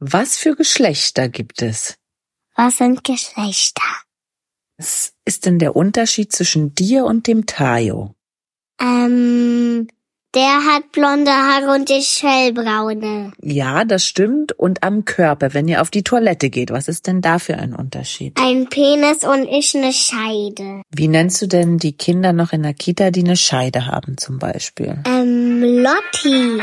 Was für Geschlechter gibt es? Was sind Geschlechter? Was ist denn der Unterschied zwischen dir und dem Tayo? Ähm, der hat blonde Haare und ich hellbraune. Ja, das stimmt. Und am Körper, wenn ihr auf die Toilette geht, was ist denn da für ein Unterschied? Ein Penis und ich eine Scheide. Wie nennst du denn die Kinder noch in der Kita, die eine Scheide haben zum Beispiel? Ähm, Lotti.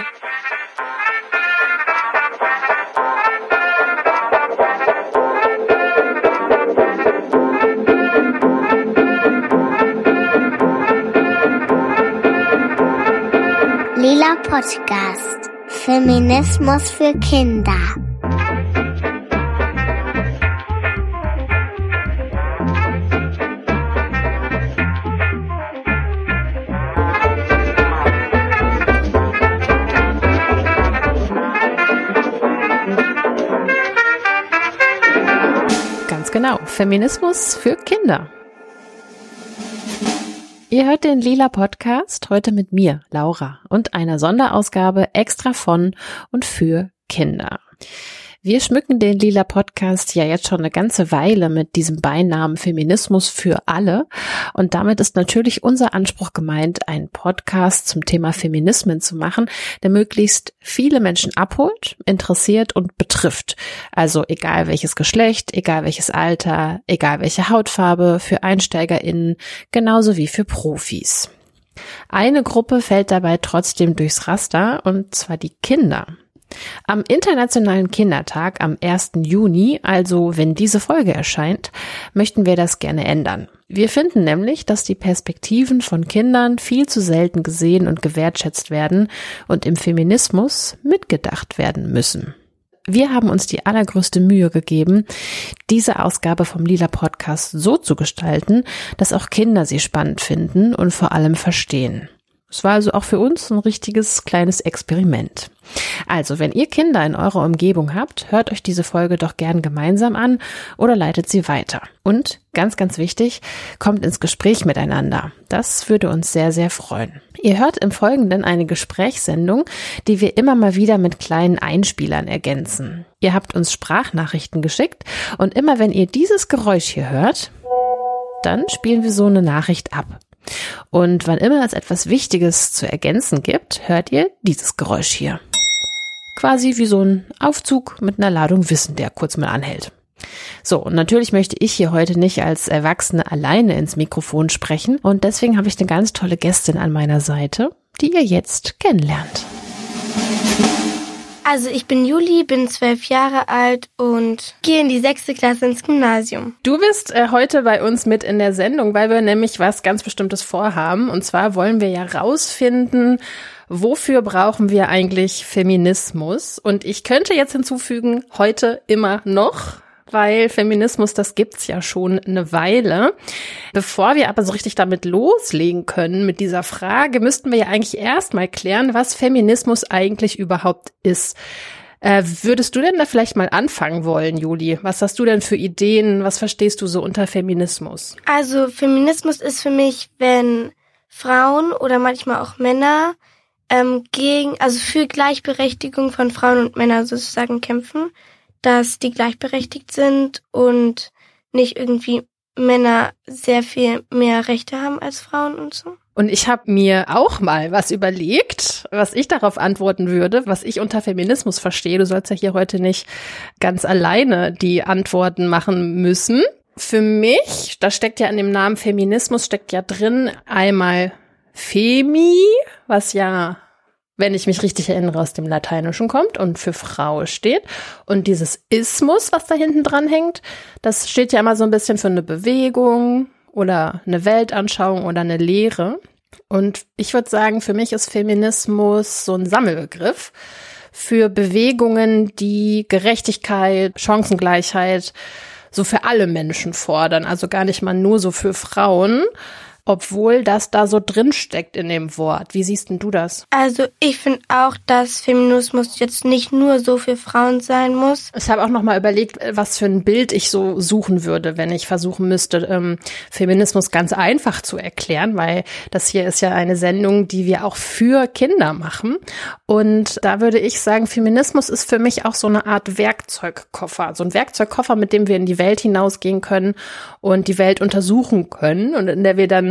Lila Podcast. Feminismus für Kinder. Ganz genau. Feminismus für Kinder. Ihr hört den Lila Podcast heute mit mir, Laura, und einer Sonderausgabe extra von und für Kinder. Wir schmücken den Lila Podcast ja jetzt schon eine ganze Weile mit diesem Beinamen Feminismus für alle. Und damit ist natürlich unser Anspruch gemeint, einen Podcast zum Thema Feminismen zu machen, der möglichst viele Menschen abholt, interessiert und betrifft. Also egal welches Geschlecht, egal welches Alter, egal welche Hautfarbe, für EinsteigerInnen, genauso wie für Profis. Eine Gruppe fällt dabei trotzdem durchs Raster, und zwar die Kinder. Am Internationalen Kindertag am 1. Juni, also wenn diese Folge erscheint, möchten wir das gerne ändern. Wir finden nämlich, dass die Perspektiven von Kindern viel zu selten gesehen und gewertschätzt werden und im Feminismus mitgedacht werden müssen. Wir haben uns die allergrößte Mühe gegeben, diese Ausgabe vom Lila Podcast so zu gestalten, dass auch Kinder sie spannend finden und vor allem verstehen. Es war also auch für uns ein richtiges kleines Experiment. Also, wenn ihr Kinder in eurer Umgebung habt, hört euch diese Folge doch gern gemeinsam an oder leitet sie weiter. Und ganz, ganz wichtig, kommt ins Gespräch miteinander. Das würde uns sehr, sehr freuen. Ihr hört im Folgenden eine Gesprächssendung, die wir immer mal wieder mit kleinen Einspielern ergänzen. Ihr habt uns Sprachnachrichten geschickt und immer wenn ihr dieses Geräusch hier hört, dann spielen wir so eine Nachricht ab. Und wann immer es etwas Wichtiges zu ergänzen gibt, hört ihr dieses Geräusch hier. Quasi wie so ein Aufzug mit einer Ladung Wissen, der kurz mal anhält. So, und natürlich möchte ich hier heute nicht als Erwachsene alleine ins Mikrofon sprechen und deswegen habe ich eine ganz tolle Gästin an meiner Seite, die ihr jetzt kennenlernt. Also ich bin Juli, bin zwölf Jahre alt und gehe in die sechste Klasse ins Gymnasium. Du bist äh, heute bei uns mit in der Sendung, weil wir nämlich was ganz Bestimmtes vorhaben. Und zwar wollen wir ja rausfinden, wofür brauchen wir eigentlich Feminismus? Und ich könnte jetzt hinzufügen, heute immer noch weil Feminismus, das gibt's ja schon eine Weile. Bevor wir aber so richtig damit loslegen können mit dieser Frage, müssten wir ja eigentlich erstmal klären, was Feminismus eigentlich überhaupt ist. Äh, würdest du denn da vielleicht mal anfangen wollen, Juli? Was hast du denn für Ideen? Was verstehst du so unter Feminismus? Also Feminismus ist für mich, wenn Frauen oder manchmal auch Männer ähm, gegen, also für Gleichberechtigung von Frauen und Männern sozusagen kämpfen dass die gleichberechtigt sind und nicht irgendwie Männer sehr viel mehr Rechte haben als Frauen und so. Und ich habe mir auch mal was überlegt, was ich darauf antworten würde, was ich unter Feminismus verstehe. Du sollst ja hier heute nicht ganz alleine die Antworten machen müssen. Für mich, da steckt ja in dem Namen Feminismus, steckt ja drin einmal Femi, was ja wenn ich mich richtig erinnere, aus dem Lateinischen kommt und für Frau steht. Und dieses Ismus, was da hinten dran hängt, das steht ja immer so ein bisschen für eine Bewegung oder eine Weltanschauung oder eine Lehre. Und ich würde sagen, für mich ist Feminismus so ein Sammelbegriff für Bewegungen, die Gerechtigkeit, Chancengleichheit so für alle Menschen fordern. Also gar nicht mal nur so für Frauen, obwohl das da so drin steckt in dem Wort. Wie siehst denn du das? Also ich finde auch, dass Feminismus jetzt nicht nur so für Frauen sein muss. Ich habe auch noch mal überlegt, was für ein Bild ich so suchen würde, wenn ich versuchen müsste, ähm, Feminismus ganz einfach zu erklären, weil das hier ist ja eine Sendung, die wir auch für Kinder machen. Und da würde ich sagen, Feminismus ist für mich auch so eine Art Werkzeugkoffer, so ein Werkzeugkoffer, mit dem wir in die Welt hinausgehen können und die Welt untersuchen können und in der wir dann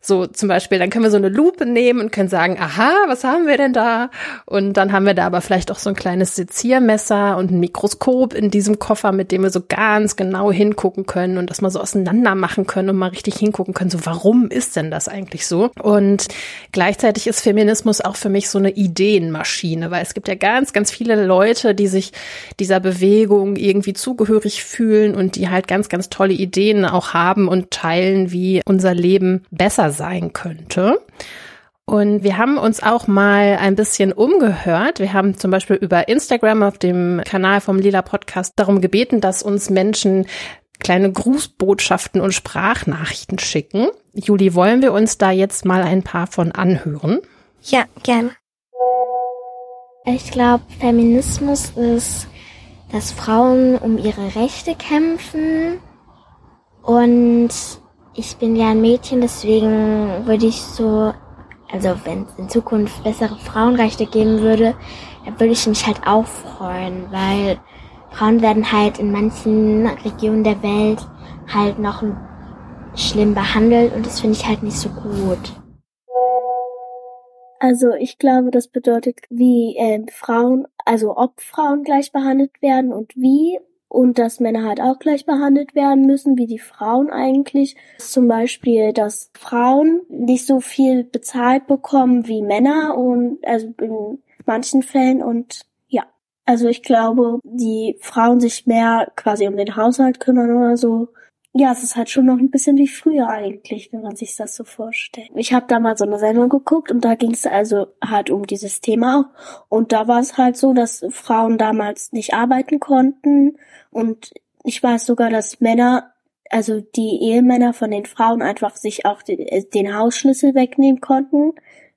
so zum Beispiel, dann können wir so eine Lupe nehmen und können sagen, aha, was haben wir denn da? Und dann haben wir da aber vielleicht auch so ein kleines Seziermesser und ein Mikroskop in diesem Koffer, mit dem wir so ganz genau hingucken können und das mal so auseinander machen können und mal richtig hingucken können, so warum ist denn das eigentlich so? Und gleichzeitig ist Feminismus auch für mich so eine Ideenmaschine, weil es gibt ja ganz, ganz viele Leute, die sich dieser Bewegung irgendwie zugehörig fühlen und die halt ganz, ganz tolle Ideen auch haben und teilen, wie unser Leben besser sein könnte. Und wir haben uns auch mal ein bisschen umgehört. Wir haben zum Beispiel über Instagram auf dem Kanal vom Lila Podcast darum gebeten, dass uns Menschen kleine Grußbotschaften und Sprachnachrichten schicken. Juli, wollen wir uns da jetzt mal ein paar von anhören? Ja, gerne. Ich glaube, Feminismus ist, dass Frauen um ihre Rechte kämpfen und ich bin ja ein Mädchen, deswegen würde ich so, also wenn es in Zukunft bessere Frauenrechte geben würde, dann würde ich mich halt auch freuen, weil Frauen werden halt in manchen Regionen der Welt halt noch schlimm behandelt und das finde ich halt nicht so gut. Also ich glaube, das bedeutet, wie äh, Frauen, also ob Frauen gleich behandelt werden und wie und dass Männer halt auch gleich behandelt werden müssen wie die Frauen eigentlich. Zum Beispiel, dass Frauen nicht so viel bezahlt bekommen wie Männer und also in manchen Fällen und ja. Also ich glaube, die Frauen sich mehr quasi um den Haushalt kümmern oder so ja, es ist halt schon noch ein bisschen wie früher eigentlich, wenn man sich das so vorstellt. Ich habe da mal so eine Sendung geguckt und da ging es also halt um dieses Thema. Und da war es halt so, dass Frauen damals nicht arbeiten konnten und ich weiß sogar, dass Männer, also die Ehemänner von den Frauen einfach sich auch den, äh, den Hausschlüssel wegnehmen konnten,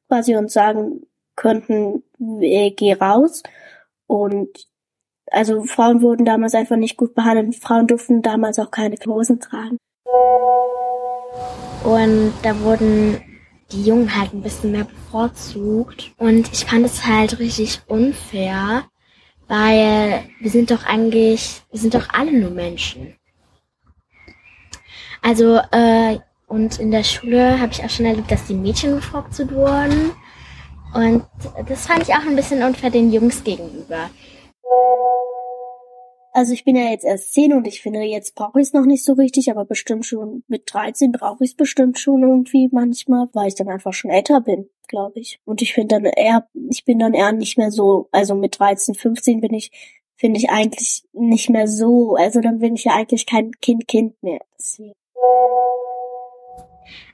quasi und sagen könnten, äh, geh raus. Und also Frauen wurden damals einfach nicht gut behandelt. Frauen durften damals auch keine Hosen tragen. Und da wurden die Jungen halt ein bisschen mehr bevorzugt. Und ich fand es halt richtig unfair, weil wir sind doch eigentlich, wir sind doch alle nur Menschen. Also, äh, und in der Schule habe ich auch schon erlebt, dass die Mädchen bevorzugt wurden. Und das fand ich auch ein bisschen unfair den Jungs gegenüber. Also ich bin ja jetzt erst zehn und ich finde, jetzt brauche ich es noch nicht so richtig, aber bestimmt schon mit 13 brauche ich es bestimmt schon irgendwie manchmal, weil ich dann einfach schon älter bin, glaube ich. Und ich finde dann eher, ich bin dann eher nicht mehr so, also mit 13, 15 bin ich, finde ich eigentlich nicht mehr so, also dann bin ich ja eigentlich kein Kind-Kind mehr. Deswegen.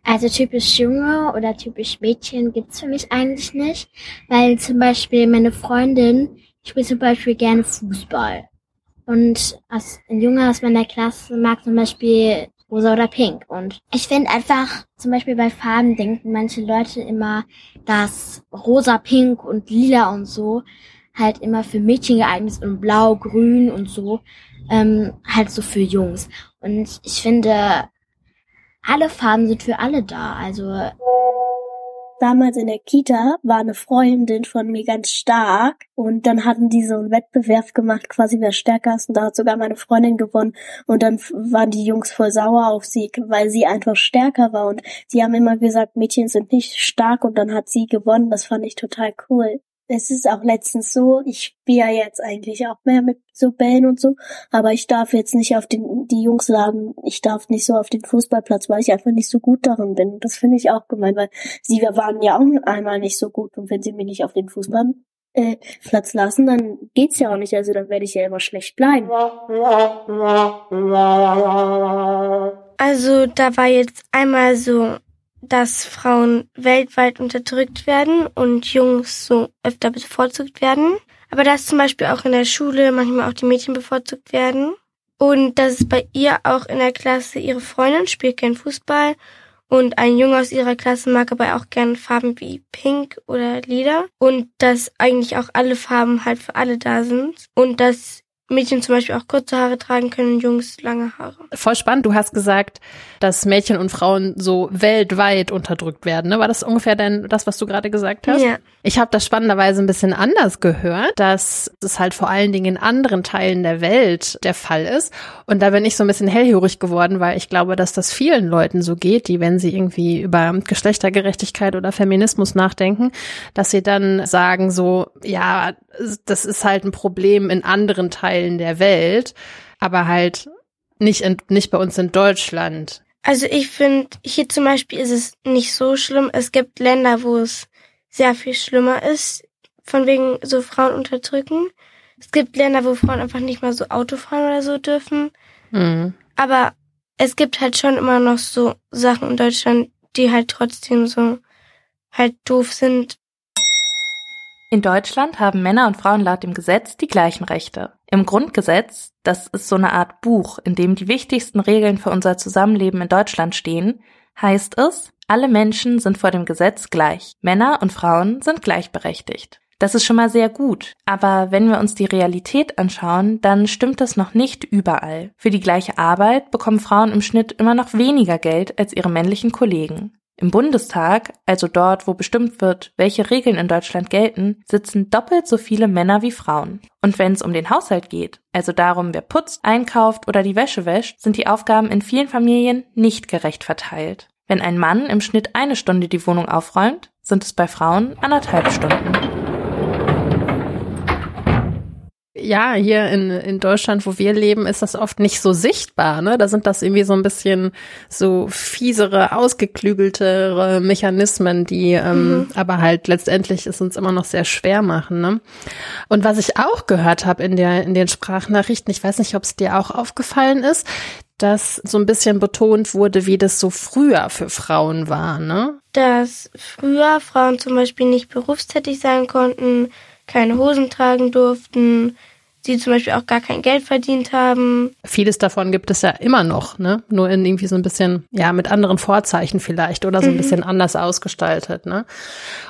Also typisch Junge oder typisch Mädchen gibt's für mich eigentlich nicht, weil zum Beispiel meine Freundin spielt zum Beispiel gerne Fußball. Und als ein Junge aus meiner Klasse mag zum Beispiel rosa oder pink. Und ich finde einfach, zum Beispiel bei Farben denken manche Leute immer, dass rosa, pink und lila und so halt immer für Mädchen geeignet ist und blau, grün und so ähm, halt so für Jungs. Und ich finde, alle Farben sind für alle da. Also damals in der Kita war eine Freundin von mir ganz stark und dann hatten die so einen Wettbewerb gemacht, quasi wer stärker ist. Und da hat sogar meine Freundin gewonnen. Und dann waren die Jungs voll sauer auf sie, weil sie einfach stärker war. Und sie haben immer gesagt, Mädchen sind nicht stark. Und dann hat sie gewonnen, das fand ich total cool es ist auch letztens so, ich spiele ja jetzt eigentlich auch mehr mit so Bällen und so, aber ich darf jetzt nicht auf den, die Jungs sagen, ich darf nicht so auf den Fußballplatz, weil ich einfach nicht so gut darin bin. Das finde ich auch gemein, weil sie waren ja auch einmal nicht so gut und wenn sie mich nicht auf den Fußballplatz äh, lassen, dann geht's ja auch nicht, also dann werde ich ja immer schlecht bleiben. Also da war jetzt einmal so dass Frauen weltweit unterdrückt werden und Jungs so öfter bevorzugt werden. Aber dass zum Beispiel auch in der Schule manchmal auch die Mädchen bevorzugt werden. Und dass es bei ihr auch in der Klasse ihre Freundin spielt kein Fußball Und ein Junge aus ihrer Klasse mag aber auch gerne Farben wie Pink oder Lila. Und dass eigentlich auch alle Farben halt für alle da sind. Und dass Mädchen zum Beispiel auch kurze Haare tragen können, Jungs lange Haare. Voll spannend. Du hast gesagt, dass Mädchen und Frauen so weltweit unterdrückt werden. Ne? War das ungefähr denn das, was du gerade gesagt hast? Ja. Ich habe das spannenderweise ein bisschen anders gehört, dass es halt vor allen Dingen in anderen Teilen der Welt der Fall ist. Und da bin ich so ein bisschen hellhörig geworden, weil ich glaube, dass das vielen Leuten so geht, die, wenn sie irgendwie über Geschlechtergerechtigkeit oder Feminismus nachdenken, dass sie dann sagen so, ja, das ist halt ein Problem in anderen Teilen der Welt, aber halt nicht, in, nicht bei uns in Deutschland. Also ich finde, hier zum Beispiel ist es nicht so schlimm. Es gibt Länder, wo es sehr viel schlimmer ist, von wegen so Frauen unterdrücken. Es gibt Länder, wo Frauen einfach nicht mal so Auto fahren oder so dürfen. Mhm. Aber es gibt halt schon immer noch so Sachen in Deutschland, die halt trotzdem so halt doof sind. In Deutschland haben Männer und Frauen laut dem Gesetz die gleichen Rechte. Im Grundgesetz, das ist so eine Art Buch, in dem die wichtigsten Regeln für unser Zusammenleben in Deutschland stehen, heißt es, alle Menschen sind vor dem Gesetz gleich. Männer und Frauen sind gleichberechtigt. Das ist schon mal sehr gut. Aber wenn wir uns die Realität anschauen, dann stimmt das noch nicht überall. Für die gleiche Arbeit bekommen Frauen im Schnitt immer noch weniger Geld als ihre männlichen Kollegen. Im Bundestag, also dort, wo bestimmt wird, welche Regeln in Deutschland gelten, sitzen doppelt so viele Männer wie Frauen. Und wenn es um den Haushalt geht, also darum, wer putzt, einkauft oder die Wäsche wäscht, sind die Aufgaben in vielen Familien nicht gerecht verteilt. Wenn ein Mann im Schnitt eine Stunde die Wohnung aufräumt, sind es bei Frauen anderthalb Stunden. Ja, hier in, in Deutschland, wo wir leben, ist das oft nicht so sichtbar. Ne? Da sind das irgendwie so ein bisschen so fiesere, ausgeklügeltere Mechanismen, die ähm, mhm. aber halt letztendlich es uns immer noch sehr schwer machen. Ne? Und was ich auch gehört habe in der in den Sprachnachrichten, ich weiß nicht, ob es dir auch aufgefallen ist, dass so ein bisschen betont wurde, wie das so früher für Frauen war, ne? Dass früher Frauen zum Beispiel nicht berufstätig sein konnten, keine Hosen tragen durften, sie zum Beispiel auch gar kein Geld verdient haben. Vieles davon gibt es ja immer noch, ne? Nur in irgendwie so ein bisschen, ja, mit anderen Vorzeichen vielleicht oder so ein mhm. bisschen anders ausgestaltet, ne?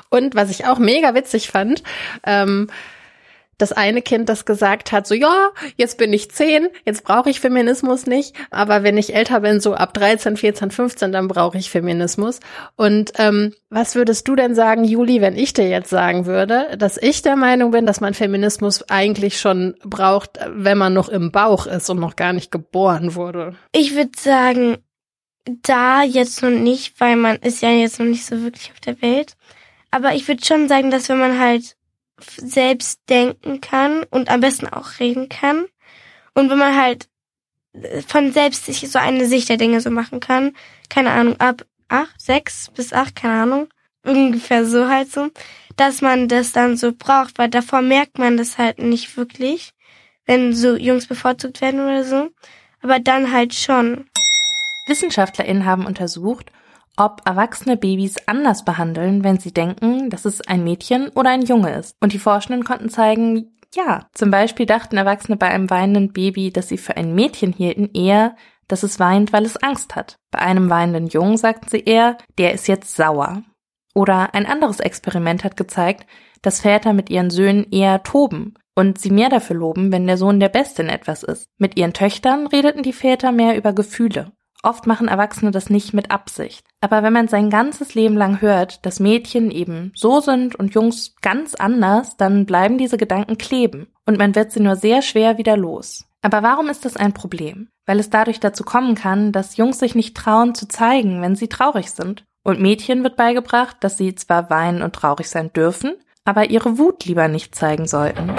Und was ich auch mega witzig fand, ähm, das eine Kind, das gesagt hat, so ja, jetzt bin ich zehn, jetzt brauche ich Feminismus nicht, aber wenn ich älter bin, so ab 13, 14, 15, dann brauche ich Feminismus. Und ähm, was würdest du denn sagen, Juli, wenn ich dir jetzt sagen würde, dass ich der Meinung bin, dass man Feminismus eigentlich schon braucht, wenn man noch im Bauch ist und noch gar nicht geboren wurde? Ich würde sagen, da jetzt noch nicht, weil man ist ja jetzt noch nicht so wirklich auf der Welt. Aber ich würde schon sagen, dass wenn man halt selbst denken kann und am besten auch reden kann. Und wenn man halt von selbst sich so eine Sicht der Dinge so machen kann, keine Ahnung, ab acht, sechs bis acht, keine Ahnung, ungefähr so halt so, dass man das dann so braucht, weil davor merkt man das halt nicht wirklich, wenn so Jungs bevorzugt werden oder so, aber dann halt schon. WissenschaftlerInnen haben untersucht, ob erwachsene Babys anders behandeln, wenn sie denken, dass es ein Mädchen oder ein Junge ist. Und die Forschenden konnten zeigen, ja, zum Beispiel dachten Erwachsene bei einem weinenden Baby, dass sie für ein Mädchen hielten, eher, dass es weint, weil es Angst hat. Bei einem weinenden Jungen sagten sie eher, der ist jetzt sauer. Oder ein anderes Experiment hat gezeigt, dass Väter mit ihren Söhnen eher toben und sie mehr dafür loben, wenn der Sohn der Beste in etwas ist. Mit ihren Töchtern redeten die Väter mehr über Gefühle. Oft machen Erwachsene das nicht mit Absicht. Aber wenn man sein ganzes Leben lang hört, dass Mädchen eben so sind und Jungs ganz anders, dann bleiben diese Gedanken kleben und man wird sie nur sehr schwer wieder los. Aber warum ist das ein Problem? Weil es dadurch dazu kommen kann, dass Jungs sich nicht trauen zu zeigen, wenn sie traurig sind. Und Mädchen wird beigebracht, dass sie zwar weinen und traurig sein dürfen, aber ihre Wut lieber nicht zeigen sollten.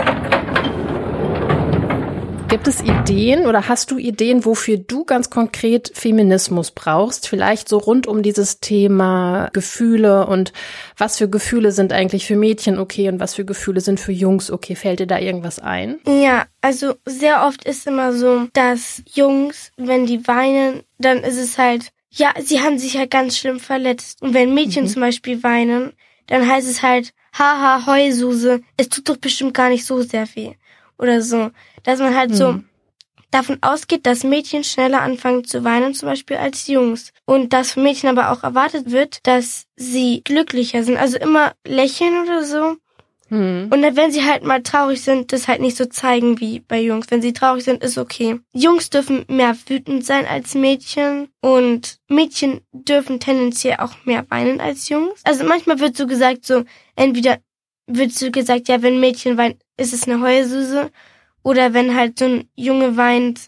Gibt es Ideen oder hast du Ideen, wofür du ganz konkret Feminismus brauchst? Vielleicht so rund um dieses Thema Gefühle und was für Gefühle sind eigentlich für Mädchen okay und was für Gefühle sind für Jungs okay? Fällt dir da irgendwas ein? Ja, also sehr oft ist immer so, dass Jungs, wenn die weinen, dann ist es halt, ja, sie haben sich halt ganz schlimm verletzt. Und wenn Mädchen mhm. zum Beispiel weinen, dann heißt es halt, haha, Heususe, es tut doch bestimmt gar nicht so sehr weh. Oder so dass man halt mhm. so davon ausgeht, dass Mädchen schneller anfangen zu weinen, zum Beispiel als Jungs. Und dass von Mädchen aber auch erwartet wird, dass sie glücklicher sind, also immer lächeln oder so. Hm. Und dann, wenn sie halt mal traurig sind, das halt nicht so zeigen wie bei Jungs. Wenn sie traurig sind, ist okay. Jungs dürfen mehr wütend sein als Mädchen und Mädchen dürfen tendenziell auch mehr weinen als Jungs. Also manchmal wird so gesagt, so entweder wird so gesagt, ja, wenn Mädchen weint, ist es eine Heulsuse oder wenn halt so ein Junge weint,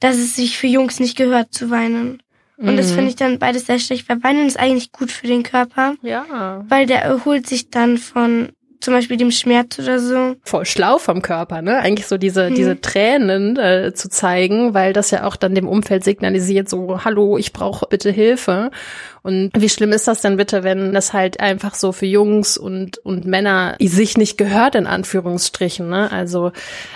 dass es sich für Jungs nicht gehört zu weinen. Und das Mhm. finde ich dann beides sehr schlecht, weil Weinen ist eigentlich gut für den Körper, Ja. weil der erholt sich dann von zum Beispiel dem Schmerz oder so. voll schlau vom Körper, ne? Eigentlich so diese, Mhm. diese Tränen äh, zu zeigen, weil das ja auch dann dem Umfeld signalisiert, so, hallo, ich brauche bitte Hilfe. Und wie schlimm ist das denn bitte, wenn das halt einfach so für Jungs und, und Männer sich nicht gehört, in Anführungsstrichen, ne? Also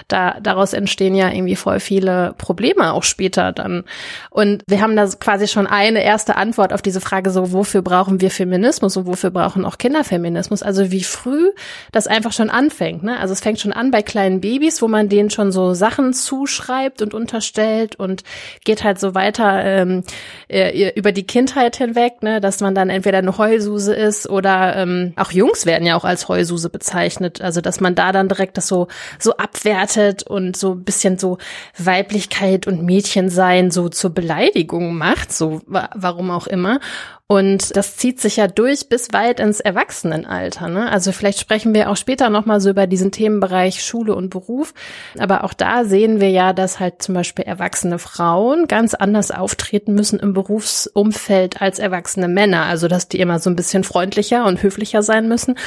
da, daraus entstehen ja irgendwie voll viele Probleme auch später dann. Und wir haben da quasi schon eine erste Antwort auf diese Frage, so, wofür brauchen wir Feminismus und wofür brauchen auch Kinder Feminismus? Also wie früh das einfach schon anfängt, ne? Also es fängt schon an bei kleinen Babys, wo man denen schon so Sachen zuschreibt und unterstellt und geht halt so weiter ähm, äh, über die Kindheit hinweg, ne? Dass man dann entweder eine Heulsuse ist oder ähm, auch Jungs werden ja auch als Heulsuse bezeichnet. Also dass man da dann direkt das so so abwertet und so ein bisschen so Weiblichkeit und Mädchensein so zur Beleidigung macht, so wa warum auch immer. Und das zieht sich ja durch bis weit ins Erwachsenenalter. Ne? Also vielleicht sprechen wir auch später nochmal so über diesen Themenbereich Schule und Beruf. Aber auch da sehen wir ja, dass halt zum Beispiel erwachsene Frauen ganz anders auftreten müssen im Berufsumfeld als erwachsene Männer. Also dass die immer so ein bisschen freundlicher und höflicher sein müssen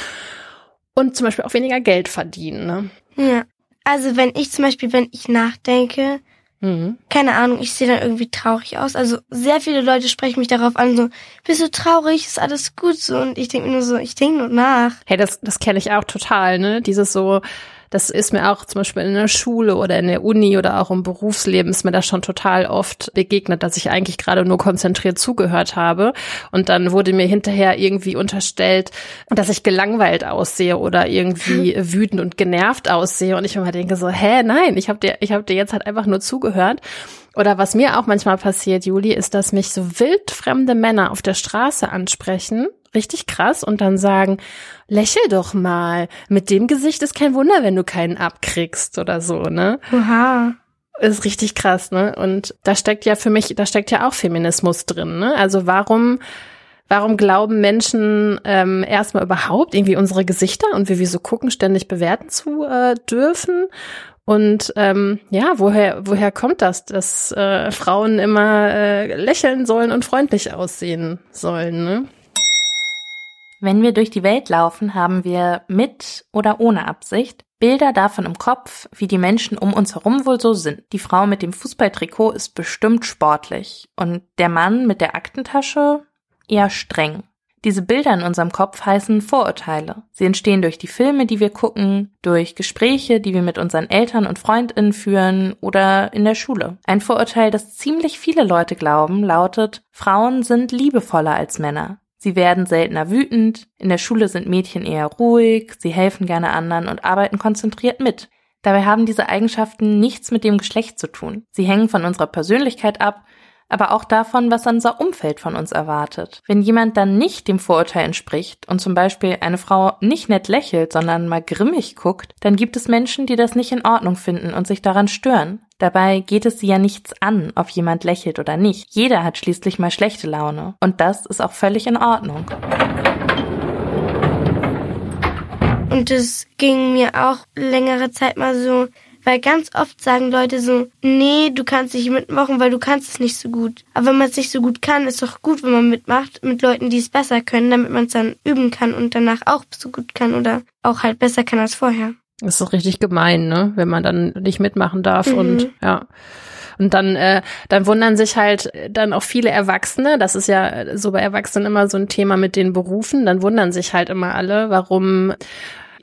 und zum Beispiel auch weniger Geld verdienen. Ne? Ja. Also wenn ich zum Beispiel, wenn ich nachdenke, Keine Ahnung, ich sehe dann irgendwie traurig aus. Also sehr viele Leute sprechen mich darauf an, so, bist du traurig, ist alles gut so. Und ich denke mir nur so, ich denke nur nach. Hey, das, das kenne ich auch total, ne? Dieses so, das ist mir auch zum Beispiel in der Schule oder in der Uni oder auch im Berufsleben ist mir das schon total oft begegnet, dass ich eigentlich gerade nur konzentriert zugehört habe. Und dann wurde mir hinterher irgendwie unterstellt, dass ich gelangweilt aussehe oder irgendwie wütend und genervt aussehe. Und ich immer denke so, hä, nein, ich habe dir, ich habe dir jetzt halt einfach nur zugehört. Oder was mir auch manchmal passiert, Juli, ist, dass mich so wildfremde Männer auf der Straße ansprechen, richtig krass, und dann sagen, lächel doch mal, mit dem Gesicht ist kein Wunder, wenn du keinen abkriegst oder so, ne? Oha. Ist richtig krass, ne? Und da steckt ja für mich, da steckt ja auch Feminismus drin, ne? Also warum, warum glauben Menschen ähm, erstmal überhaupt irgendwie unsere Gesichter und wie wir so gucken, ständig bewerten zu äh, dürfen? Und ähm, ja, woher woher kommt das, dass äh, Frauen immer äh, lächeln sollen und freundlich aussehen sollen? Ne? Wenn wir durch die Welt laufen, haben wir mit oder ohne Absicht Bilder davon im Kopf, wie die Menschen um uns herum wohl so sind. Die Frau mit dem Fußballtrikot ist bestimmt sportlich und der Mann mit der Aktentasche eher streng. Diese Bilder in unserem Kopf heißen Vorurteile. Sie entstehen durch die Filme, die wir gucken, durch Gespräche, die wir mit unseren Eltern und Freundinnen führen oder in der Schule. Ein Vorurteil, das ziemlich viele Leute glauben, lautet, Frauen sind liebevoller als Männer. Sie werden seltener wütend, in der Schule sind Mädchen eher ruhig, sie helfen gerne anderen und arbeiten konzentriert mit. Dabei haben diese Eigenschaften nichts mit dem Geschlecht zu tun. Sie hängen von unserer Persönlichkeit ab, aber auch davon, was unser Umfeld von uns erwartet. Wenn jemand dann nicht dem Vorurteil entspricht und zum Beispiel eine Frau nicht nett lächelt, sondern mal grimmig guckt, dann gibt es Menschen, die das nicht in Ordnung finden und sich daran stören. Dabei geht es sie ja nichts an, ob jemand lächelt oder nicht. Jeder hat schließlich mal schlechte Laune. Und das ist auch völlig in Ordnung. Und das ging mir auch längere Zeit mal so, weil ganz oft sagen Leute so, nee, du kannst nicht mitmachen, weil du kannst es nicht so gut. Aber wenn man es nicht so gut kann, ist doch gut, wenn man mitmacht mit Leuten, die es besser können, damit man es dann üben kann und danach auch so gut kann oder auch halt besser kann als vorher. Das ist richtig gemein, ne? Wenn man dann nicht mitmachen darf Mhm. und ja. Und dann, äh, dann wundern sich halt dann auch viele Erwachsene, das ist ja so bei Erwachsenen immer so ein Thema mit den Berufen, dann wundern sich halt immer alle, warum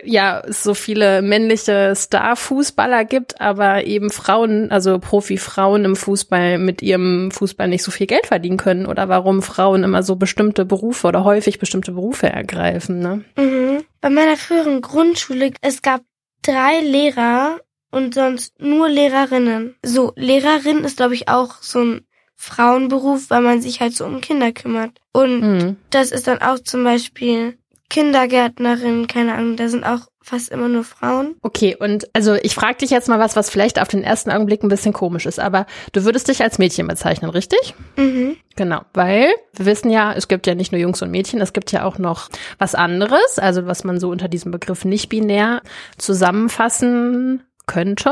ja so viele männliche Star-Fußballer gibt, aber eben Frauen, also Profi-Frauen im Fußball mit ihrem Fußball nicht so viel Geld verdienen können oder warum Frauen immer so bestimmte Berufe oder häufig bestimmte Berufe ergreifen, ne? Mhm. Bei meiner früheren Grundschule, es gab drei Lehrer, und sonst nur Lehrerinnen. So, Lehrerin ist, glaube ich, auch so ein Frauenberuf, weil man sich halt so um Kinder kümmert. Und Mhm. das ist dann auch zum Beispiel Kindergärtnerin, keine Ahnung, da sind auch fast immer nur Frauen. Okay, und also ich frage dich jetzt mal was, was vielleicht auf den ersten Augenblick ein bisschen komisch ist, aber du würdest dich als Mädchen bezeichnen, richtig? Mhm. Genau, weil wir wissen ja, es gibt ja nicht nur Jungs und Mädchen, es gibt ja auch noch was anderes, also was man so unter diesem Begriff nicht binär zusammenfassen könnte.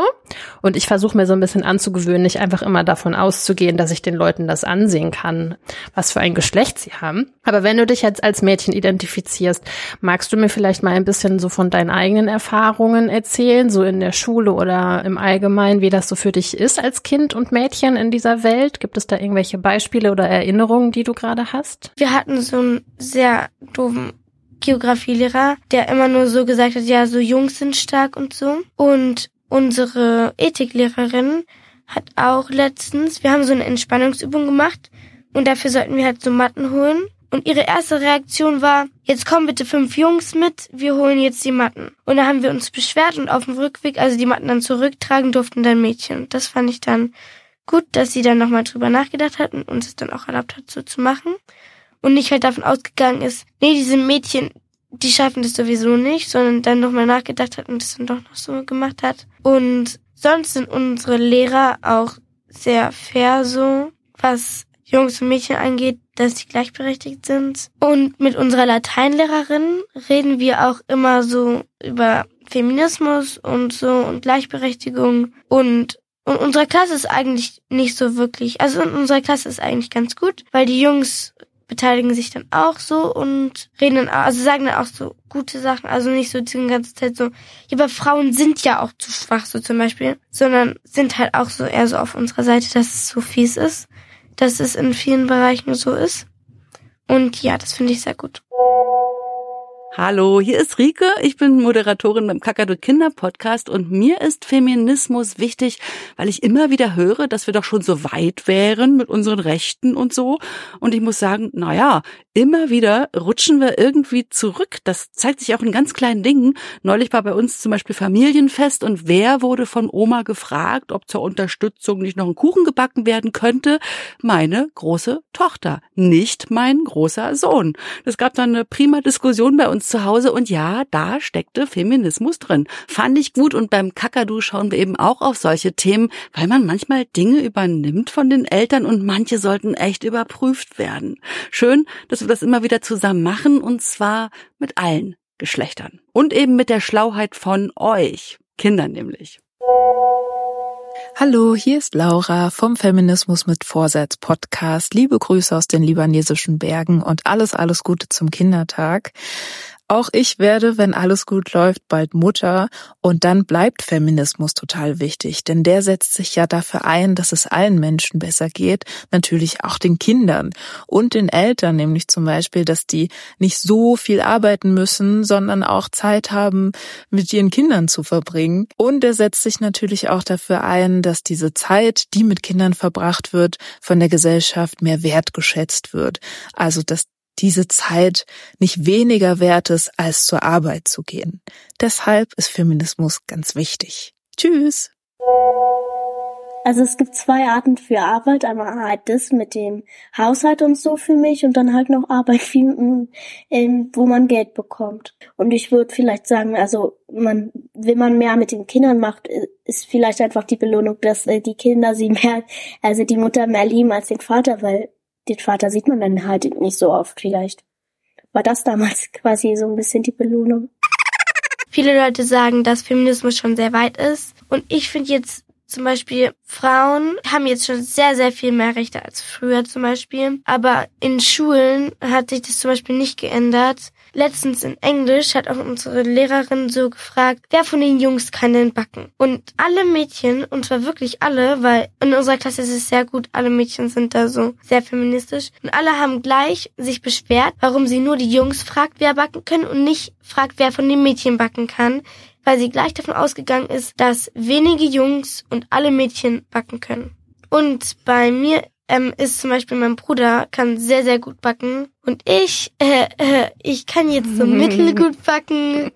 Und ich versuche mir so ein bisschen anzugewöhnen, nicht einfach immer davon auszugehen, dass ich den Leuten das ansehen kann, was für ein Geschlecht sie haben. Aber wenn du dich jetzt als Mädchen identifizierst, magst du mir vielleicht mal ein bisschen so von deinen eigenen Erfahrungen erzählen, so in der Schule oder im Allgemeinen, wie das so für dich ist als Kind und Mädchen in dieser Welt? Gibt es da irgendwelche Beispiele oder Erinnerungen, die du gerade hast? Wir hatten so einen sehr doofen Geografielehrer, der immer nur so gesagt hat, ja, so Jungs sind stark und so. Und unsere Ethiklehrerin hat auch letztens, wir haben so eine Entspannungsübung gemacht und dafür sollten wir halt so Matten holen. Und ihre erste Reaktion war, jetzt kommen bitte fünf Jungs mit, wir holen jetzt die Matten. Und da haben wir uns beschwert und auf dem Rückweg, also die Matten dann zurücktragen durften dann Mädchen. Das fand ich dann gut, dass sie dann nochmal drüber nachgedacht hat und uns es dann auch erlaubt hat, so zu machen. Und nicht halt davon ausgegangen ist, nee, diese Mädchen, die schaffen das sowieso nicht, sondern dann nochmal nachgedacht hat und das dann doch noch so gemacht hat. Und sonst sind unsere Lehrer auch sehr fair so, was Jungs und Mädchen angeht, dass sie gleichberechtigt sind. Und mit unserer Lateinlehrerin reden wir auch immer so über Feminismus und so und Gleichberechtigung und und unsere Klasse ist eigentlich nicht so wirklich, also in unserer Klasse ist eigentlich ganz gut, weil die Jungs beteiligen sich dann auch so und reden dann, also sagen dann auch so gute Sachen, also nicht so die ganze Zeit so, ja, aber Frauen sind ja auch zu schwach, so zum Beispiel, sondern sind halt auch so eher so auf unserer Seite, dass es so fies ist, dass es in vielen Bereichen so ist. Und ja, das finde ich sehr gut. Hallo, hier ist Rike. Ich bin Moderatorin beim Kakadu Kinder Podcast und mir ist Feminismus wichtig, weil ich immer wieder höre, dass wir doch schon so weit wären mit unseren Rechten und so. Und ich muss sagen, na ja, immer wieder rutschen wir irgendwie zurück. Das zeigt sich auch in ganz kleinen Dingen. Neulich war bei uns zum Beispiel Familienfest und wer wurde von Oma gefragt, ob zur Unterstützung nicht noch ein Kuchen gebacken werden könnte? Meine große Tochter, nicht mein großer Sohn. Es gab dann eine prima Diskussion bei uns zu Hause und ja, da steckte Feminismus drin. Fand ich gut und beim Kakadu schauen wir eben auch auf solche Themen, weil man manchmal Dinge übernimmt von den Eltern und manche sollten echt überprüft werden. Schön, dass wir das immer wieder zusammen machen und zwar mit allen Geschlechtern und eben mit der Schlauheit von euch, Kindern nämlich. Hallo, hier ist Laura vom Feminismus mit Vorsatz Podcast. Liebe Grüße aus den libanesischen Bergen und alles, alles Gute zum Kindertag. Auch ich werde, wenn alles gut läuft, bald Mutter und dann bleibt Feminismus total wichtig, denn der setzt sich ja dafür ein, dass es allen Menschen besser geht, natürlich auch den Kindern und den Eltern, nämlich zum Beispiel, dass die nicht so viel arbeiten müssen, sondern auch Zeit haben, mit ihren Kindern zu verbringen. Und er setzt sich natürlich auch dafür ein, dass diese Zeit, die mit Kindern verbracht wird, von der Gesellschaft mehr wertgeschätzt wird. Also, dass diese Zeit nicht weniger wert ist, als zur Arbeit zu gehen. Deshalb ist Feminismus ganz wichtig. Tschüss! Also es gibt zwei Arten für Arbeit. Einmal halt das mit dem Haushalt und so für mich und dann halt noch Arbeit, ähm, wo man Geld bekommt. Und ich würde vielleicht sagen, also man, wenn man mehr mit den Kindern macht, ist vielleicht einfach die Belohnung, dass äh, die Kinder sie mehr, also die Mutter mehr lieben als den Vater, weil den Vater sieht man dann halt nicht so oft vielleicht. War das damals quasi so ein bisschen die Belohnung? Viele Leute sagen, dass Feminismus schon sehr weit ist. Und ich finde jetzt zum Beispiel, Frauen haben jetzt schon sehr, sehr viel mehr Rechte als früher zum Beispiel. Aber in Schulen hat sich das zum Beispiel nicht geändert. Letztens in Englisch hat auch unsere Lehrerin so gefragt, wer von den Jungs kann denn backen? Und alle Mädchen, und zwar wirklich alle, weil in unserer Klasse ist es sehr gut, alle Mädchen sind da so sehr feministisch. Und alle haben gleich sich beschwert, warum sie nur die Jungs fragt, wer backen können und nicht fragt, wer von den Mädchen backen kann weil sie gleich davon ausgegangen ist, dass wenige Jungs und alle Mädchen backen können. Und bei mir ähm, ist zum Beispiel mein Bruder kann sehr, sehr gut backen. Und ich, äh, äh, ich kann jetzt so mittelgut backen.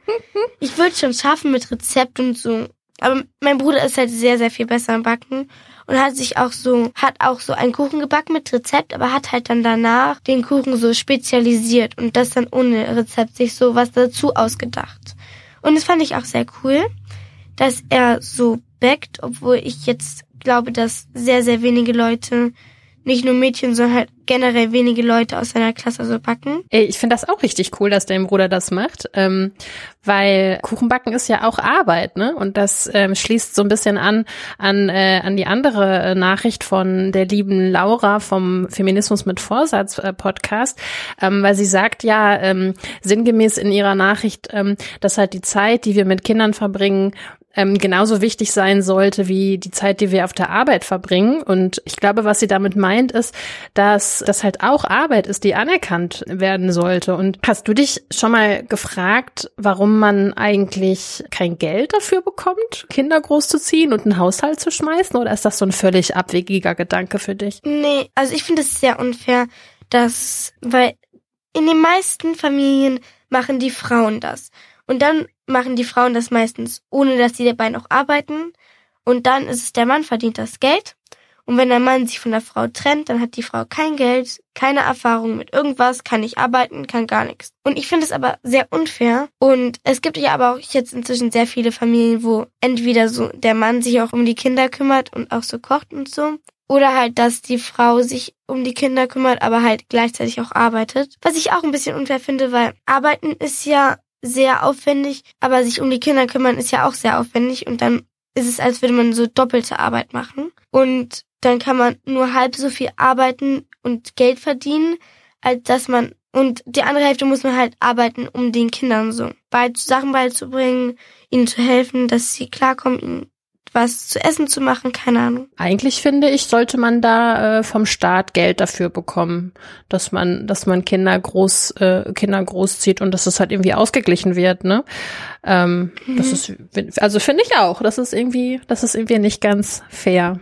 Ich würde schon schaffen mit Rezept und so. Aber mein Bruder ist halt sehr, sehr viel besser im Backen und hat sich auch so, hat auch so einen Kuchen gebacken mit Rezept, aber hat halt dann danach den Kuchen so spezialisiert und das dann ohne Rezept sich so was dazu ausgedacht. Und das fand ich auch sehr cool, dass er so backt, obwohl ich jetzt glaube, dass sehr, sehr wenige Leute nicht nur Mädchen, sondern halt generell wenige Leute aus seiner Klasse so backen. Ich finde das auch richtig cool, dass dein Bruder das macht, ähm, weil Kuchenbacken ist ja auch Arbeit, ne? Und das ähm, schließt so ein bisschen an an äh, an die andere äh, Nachricht von der lieben Laura vom Feminismus mit Vorsatz äh, Podcast, ähm, weil sie sagt ja ähm, sinngemäß in ihrer Nachricht, ähm, dass halt die Zeit, die wir mit Kindern verbringen, ähm, genauso wichtig sein sollte wie die Zeit, die wir auf der Arbeit verbringen. Und ich glaube, was sie damit meint, ist, dass das halt auch Arbeit ist, die anerkannt werden sollte. Und hast du dich schon mal gefragt, warum man eigentlich kein Geld dafür bekommt, Kinder großzuziehen und einen Haushalt zu schmeißen? Oder ist das so ein völlig abwegiger Gedanke für dich? Nee, also ich finde es sehr unfair, dass, weil in den meisten Familien machen die Frauen das. Und dann machen die Frauen das meistens, ohne dass die dabei noch arbeiten. Und dann ist es der Mann verdient das Geld. Und wenn der Mann sich von der Frau trennt, dann hat die Frau kein Geld, keine Erfahrung mit irgendwas, kann nicht arbeiten, kann gar nichts. Und ich finde es aber sehr unfair. Und es gibt ja aber auch jetzt inzwischen sehr viele Familien, wo entweder so der Mann sich auch um die Kinder kümmert und auch so kocht und so. Oder halt, dass die Frau sich um die Kinder kümmert, aber halt gleichzeitig auch arbeitet. Was ich auch ein bisschen unfair finde, weil arbeiten ist ja sehr aufwendig, aber sich um die Kinder kümmern ist ja auch sehr aufwendig und dann ist es, als würde man so doppelte Arbeit machen. Und dann kann man nur halb so viel arbeiten und Geld verdienen, als dass man und die andere Hälfte muss man halt arbeiten, um den Kindern so bei Sachen beizubringen, ihnen zu helfen, dass sie klarkommen, ihnen was zu essen zu machen, keine Ahnung. Eigentlich finde ich, sollte man da äh, vom Staat Geld dafür bekommen, dass man, dass man Kinder groß, äh, Kinder großzieht und dass es halt irgendwie ausgeglichen wird, ne? Ähm, mhm. Das ist, also finde ich auch, das ist irgendwie, das ist irgendwie nicht ganz fair.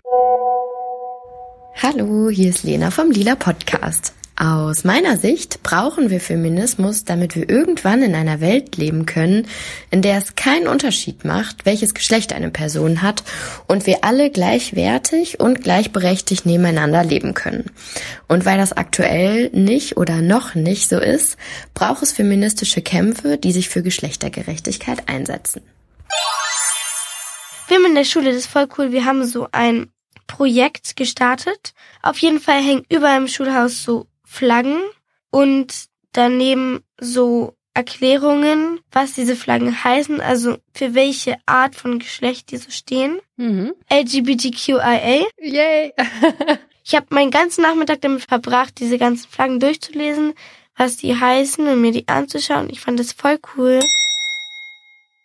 Hallo, hier ist Lena vom Lila Podcast. Aus meiner Sicht brauchen wir Feminismus, damit wir irgendwann in einer Welt leben können, in der es keinen Unterschied macht, welches Geschlecht eine Person hat und wir alle gleichwertig und gleichberechtigt nebeneinander leben können. Und weil das aktuell nicht oder noch nicht so ist, braucht es feministische Kämpfe, die sich für Geschlechtergerechtigkeit einsetzen. Wir haben in der Schule, das ist voll cool, wir haben so ein Projekt gestartet. Auf jeden Fall hängen überall im Schulhaus so Flaggen und daneben so Erklärungen, was diese Flaggen heißen, also für welche Art von Geschlecht die so stehen. Mhm. LGBTQIA. Yay! ich habe meinen ganzen Nachmittag damit verbracht, diese ganzen Flaggen durchzulesen, was die heißen und mir die anzuschauen. Ich fand das voll cool.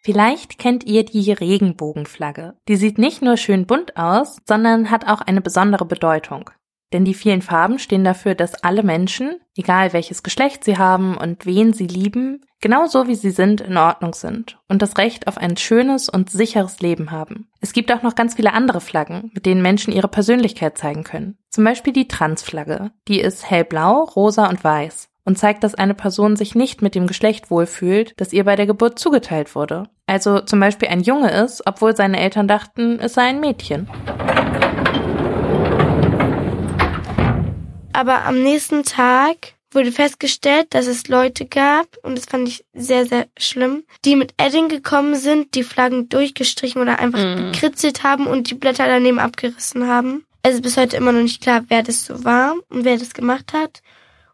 Vielleicht kennt ihr die Regenbogenflagge. Die sieht nicht nur schön bunt aus, sondern hat auch eine besondere Bedeutung. Denn die vielen Farben stehen dafür, dass alle Menschen, egal welches Geschlecht sie haben und wen sie lieben, genauso wie sie sind, in Ordnung sind und das Recht auf ein schönes und sicheres Leben haben. Es gibt auch noch ganz viele andere Flaggen, mit denen Menschen ihre Persönlichkeit zeigen können. Zum Beispiel die Transflagge. Die ist hellblau, rosa und weiß und zeigt, dass eine Person sich nicht mit dem Geschlecht wohlfühlt, das ihr bei der Geburt zugeteilt wurde. Also zum Beispiel ein Junge ist, obwohl seine Eltern dachten, es sei ein Mädchen. Aber am nächsten Tag wurde festgestellt, dass es Leute gab, und das fand ich sehr, sehr schlimm, die mit Edding gekommen sind, die Flaggen durchgestrichen oder einfach mm. gekritzelt haben und die Blätter daneben abgerissen haben. Es ist bis heute immer noch nicht klar, wer das so war und wer das gemacht hat.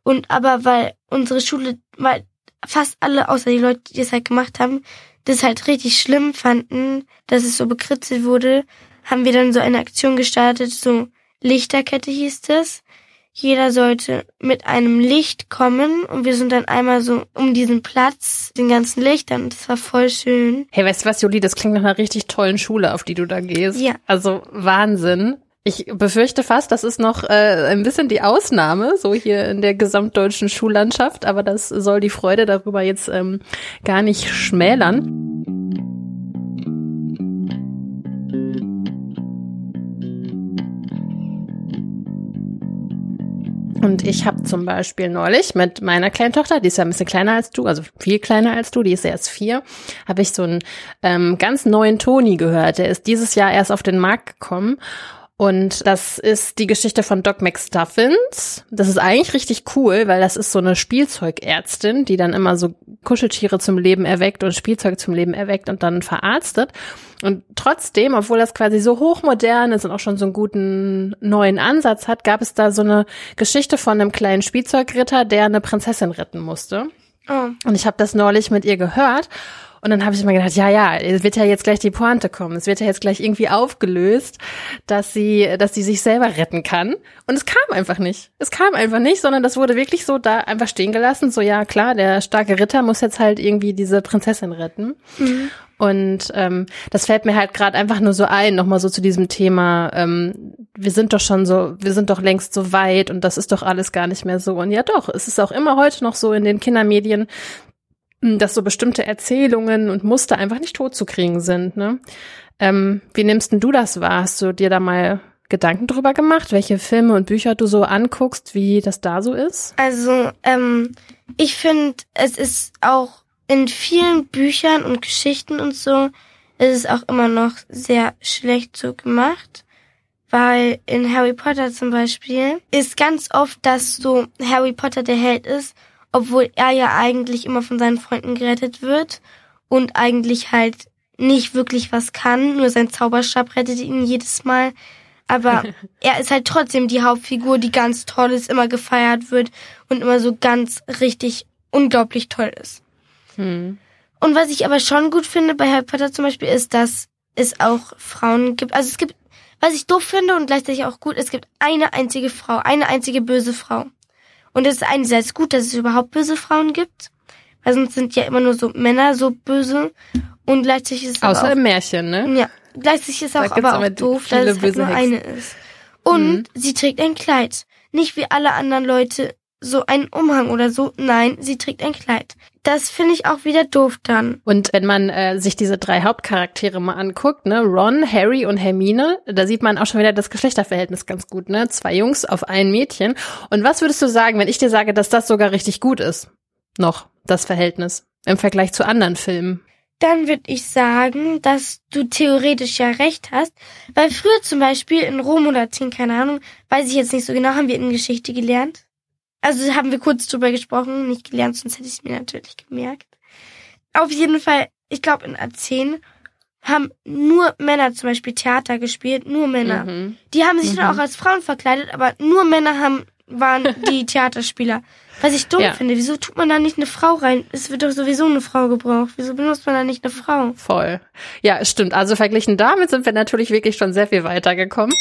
Und aber weil unsere Schule, weil fast alle, außer die Leute, die das halt gemacht haben, das halt richtig schlimm fanden, dass es so bekritzelt wurde, haben wir dann so eine Aktion gestartet, so Lichterkette hieß es jeder sollte mit einem Licht kommen und wir sind dann einmal so um diesen Platz, den ganzen Lichtern und das war voll schön. Hey, weißt du was, Juli, das klingt nach einer richtig tollen Schule, auf die du da gehst. Ja. Also Wahnsinn. Ich befürchte fast, das ist noch äh, ein bisschen die Ausnahme, so hier in der gesamtdeutschen Schullandschaft, aber das soll die Freude darüber jetzt ähm, gar nicht schmälern. Und ich habe zum Beispiel neulich mit meiner kleinen Tochter, die ist ja ein bisschen kleiner als du, also viel kleiner als du, die ist erst vier, habe ich so einen ähm, ganz neuen Toni gehört. Der ist dieses Jahr erst auf den Markt gekommen und das ist die Geschichte von Doc McStuffins. Das ist eigentlich richtig cool, weil das ist so eine Spielzeugärztin, die dann immer so Kuscheltiere zum Leben erweckt und Spielzeug zum Leben erweckt und dann verarztet. Und trotzdem, obwohl das quasi so hochmodern ist und auch schon so einen guten neuen Ansatz hat, gab es da so eine Geschichte von einem kleinen Spielzeugritter, der eine Prinzessin retten musste. Oh. Und ich habe das neulich mit ihr gehört und dann habe ich immer gedacht, ja, ja, es wird ja jetzt gleich die Pointe kommen. Es wird ja jetzt gleich irgendwie aufgelöst, dass sie, dass sie sich selber retten kann. Und es kam einfach nicht. Es kam einfach nicht, sondern das wurde wirklich so da einfach stehen gelassen. So, ja, klar, der starke Ritter muss jetzt halt irgendwie diese Prinzessin retten. Mhm. Und ähm, das fällt mir halt gerade einfach nur so ein, nochmal so zu diesem Thema, ähm, wir sind doch schon so, wir sind doch längst so weit und das ist doch alles gar nicht mehr so. Und ja doch, es ist auch immer heute noch so in den Kindermedien, dass so bestimmte Erzählungen und Muster einfach nicht tot zu kriegen sind. Ne? Ähm, wie nimmst denn du das wahr? Hast du dir da mal Gedanken drüber gemacht, welche Filme und Bücher du so anguckst, wie das da so ist? Also, ähm, ich finde, es ist auch in vielen Büchern und Geschichten und so, es ist auch immer noch sehr schlecht so gemacht. Weil in Harry Potter zum Beispiel ist ganz oft, dass so Harry Potter der Held ist obwohl er ja eigentlich immer von seinen Freunden gerettet wird und eigentlich halt nicht wirklich was kann, nur sein Zauberstab rettet ihn jedes Mal. Aber er ist halt trotzdem die Hauptfigur, die ganz toll ist, immer gefeiert wird und immer so ganz richtig unglaublich toll ist. Hm. Und was ich aber schon gut finde bei Harry Potter zum Beispiel ist, dass es auch Frauen gibt. Also es gibt, was ich doof finde und gleichzeitig auch gut, es gibt eine einzige Frau, eine einzige böse Frau. Und es ist einerseits gut, dass es überhaupt böse Frauen gibt, weil sonst sind ja immer nur so Männer so böse. Und gleichzeitig ist es Außer auch, im Märchen, ne? Ja, gleichzeitig ist es auch aber auch doof, dass es halt nur eine ist. Und mhm. sie trägt ein Kleid. Nicht wie alle anderen Leute so einen Umhang oder so. Nein, sie trägt ein Kleid. Das finde ich auch wieder doof dann. Und wenn man äh, sich diese drei Hauptcharaktere mal anguckt, ne, Ron, Harry und Hermine, da sieht man auch schon wieder das Geschlechterverhältnis ganz gut, ne? Zwei Jungs auf ein Mädchen. Und was würdest du sagen, wenn ich dir sage, dass das sogar richtig gut ist? Noch, das Verhältnis im Vergleich zu anderen Filmen. Dann würde ich sagen, dass du theoretisch ja recht hast, weil früher zum Beispiel in Rom oder Athen, keine Ahnung, weiß ich jetzt nicht so genau, haben wir in Geschichte gelernt also haben wir kurz drüber gesprochen, nicht gelernt, sonst hätte ich es mir natürlich gemerkt. Auf jeden Fall, ich glaube in A10 haben nur Männer zum Beispiel Theater gespielt, nur Männer. Mhm. Die haben sich mhm. dann auch als Frauen verkleidet, aber nur Männer haben waren die Theaterspieler. Was ich dumm ja. finde, wieso tut man da nicht eine Frau rein? Es wird doch sowieso eine Frau gebraucht. Wieso benutzt man da nicht eine Frau? Voll. Ja, stimmt. Also verglichen damit sind wir natürlich wirklich schon sehr viel weitergekommen.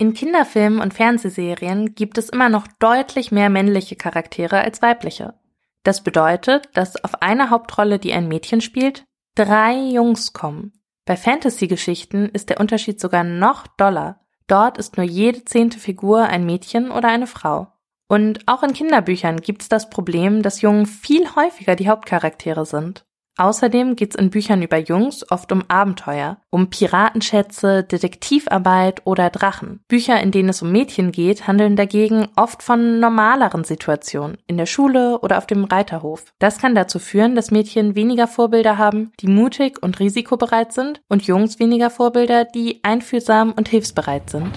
In Kinderfilmen und Fernsehserien gibt es immer noch deutlich mehr männliche Charaktere als weibliche. Das bedeutet, dass auf eine Hauptrolle, die ein Mädchen spielt, drei Jungs kommen. Bei Fantasy-Geschichten ist der Unterschied sogar noch doller. Dort ist nur jede zehnte Figur ein Mädchen oder eine Frau. Und auch in Kinderbüchern gibt es das Problem, dass Jungen viel häufiger die Hauptcharaktere sind. Außerdem geht's in Büchern über Jungs oft um Abenteuer, um Piratenschätze, Detektivarbeit oder Drachen. Bücher, in denen es um Mädchen geht, handeln dagegen oft von normaleren Situationen, in der Schule oder auf dem Reiterhof. Das kann dazu führen, dass Mädchen weniger Vorbilder haben, die mutig und risikobereit sind, und Jungs weniger Vorbilder, die einfühlsam und hilfsbereit sind.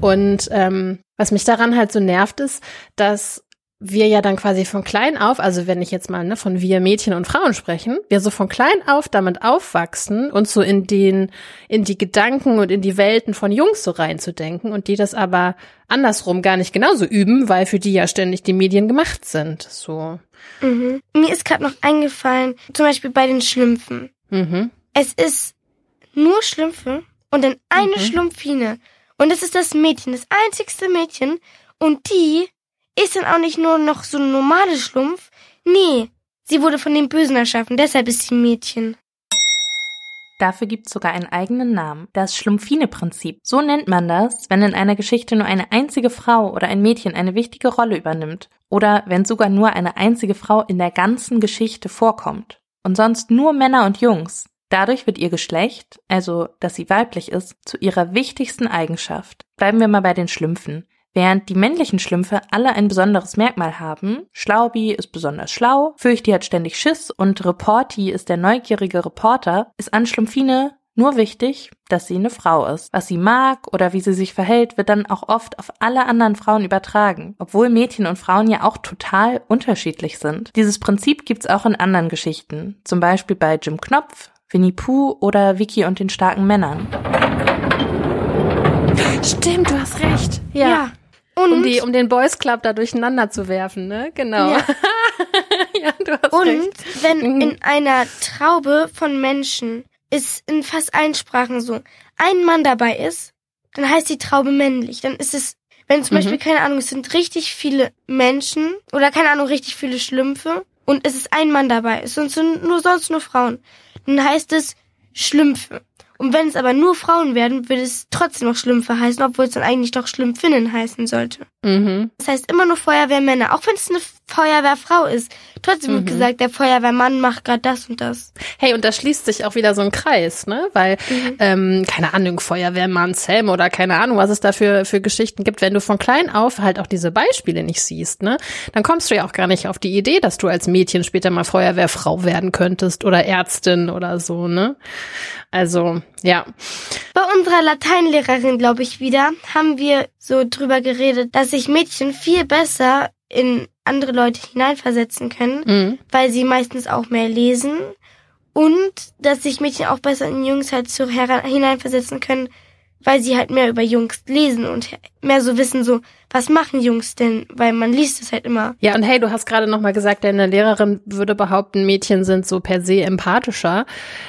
Und ähm, was mich daran halt so nervt, ist, dass wir ja dann quasi von klein auf, also wenn ich jetzt mal ne, von wir Mädchen und Frauen sprechen, wir so von klein auf damit aufwachsen und so in den, in die Gedanken und in die Welten von Jungs so reinzudenken und die das aber andersrum gar nicht genauso üben, weil für die ja ständig die Medien gemacht sind. So. Mhm. Mir ist gerade noch eingefallen, zum Beispiel bei den Schlümpfen. Mhm. Es ist nur Schlümpfe und dann eine mhm. Schlumpfine. Und es ist das Mädchen, das einzigste Mädchen. Und die ist dann auch nicht nur noch so ein normales Schlumpf. Nee, sie wurde von dem Bösen erschaffen, deshalb ist sie ein Mädchen. Dafür gibt's sogar einen eigenen Namen, das Schlumpfine-Prinzip. So nennt man das, wenn in einer Geschichte nur eine einzige Frau oder ein Mädchen eine wichtige Rolle übernimmt. Oder wenn sogar nur eine einzige Frau in der ganzen Geschichte vorkommt. Und sonst nur Männer und Jungs. Dadurch wird ihr Geschlecht, also dass sie weiblich ist, zu ihrer wichtigsten Eigenschaft. Bleiben wir mal bei den Schlümpfen. Während die männlichen Schlümpfe alle ein besonderes Merkmal haben, Schlaubi ist besonders schlau, Fürchti hat ständig Schiss und Reporti ist der neugierige Reporter, ist an Schlumpfine nur wichtig, dass sie eine Frau ist. Was sie mag oder wie sie sich verhält, wird dann auch oft auf alle anderen Frauen übertragen, obwohl Mädchen und Frauen ja auch total unterschiedlich sind. Dieses Prinzip gibt's auch in anderen Geschichten, zum Beispiel bei Jim Knopf, Winnie Pooh oder Vicky und den starken Männern. Stimmt, du hast recht. Ja. Ja. Und, um, die, um den Boys Club da durcheinander zu werfen, ne? Genau. Ja. ja du hast und recht. wenn Mhm. in einer Traube von Menschen ist in fast allen Sprachen so, ein Mann dabei ist, dann heißt die Traube männlich. Dann ist es, wenn zum Mhm. Beispiel, keine Ahnung, es sind richtig viele Menschen oder keine Ahnung, richtig viele Schlümpfe und es ist ein Mann dabei, es sind nur sonst nur Frauen, dann heißt es Schlümpfe. Und wenn es aber nur Frauen werden, würde es trotzdem noch Schlümpfe heißen, obwohl es dann eigentlich doch Schlümpfinnen heißen sollte. Mhm. Das heißt immer nur Feuerwehrmänner, auch wenn es eine Feuerwehrfrau ist. Trotzdem wird Mhm. gesagt, der Feuerwehrmann macht gerade das und das. Hey, und da schließt sich auch wieder so ein Kreis, ne? Weil, ähm, keine Ahnung, Feuerwehrmann Sam oder keine Ahnung, was es da für, für Geschichten gibt, wenn du von klein auf halt auch diese Beispiele nicht siehst, ne? Dann kommst du ja auch gar nicht auf die Idee, dass du als Mädchen später mal Feuerwehrfrau werden könntest oder Ärztin oder so, ne? Also, ja. Bei unserer Lateinlehrerin, glaube ich, wieder, haben wir so drüber geredet, dass sich Mädchen viel besser in andere Leute hineinversetzen können, Mhm. weil sie meistens auch mehr lesen und dass sich Mädchen auch besser in Jungs halt so hineinversetzen können, weil sie halt mehr über Jungs lesen und mehr so wissen so, was machen Jungs denn, weil man liest es halt immer. Ja, und hey, du hast gerade noch mal gesagt, deine Lehrerin würde behaupten, Mädchen sind so per se empathischer.